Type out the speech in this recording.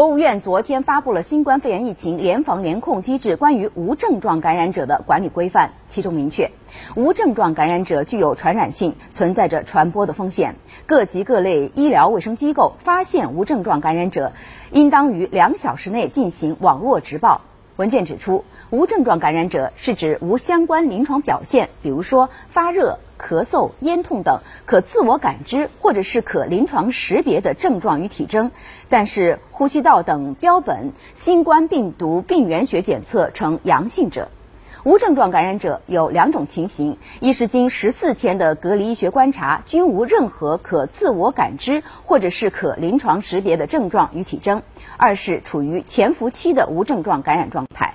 国务院昨天发布了新冠肺炎疫情联防联控机制关于无症状感染者的管理规范，其中明确，无症状感染者具有传染性，存在着传播的风险。各级各类医疗卫生机构发现无症状感染者，应当于两小时内进行网络直报。文件指出，无症状感染者是指无相关临床表现，比如说发热。咳嗽、咽痛等可自我感知或者是可临床识别的症状与体征，但是呼吸道等标本新冠病毒病原学检测呈阳性者。无症状感染者有两种情形：一是经十四天的隔离医学观察，均无任何可自我感知或者是可临床识别的症状与体征；二是处于潜伏期的无症状感染状态。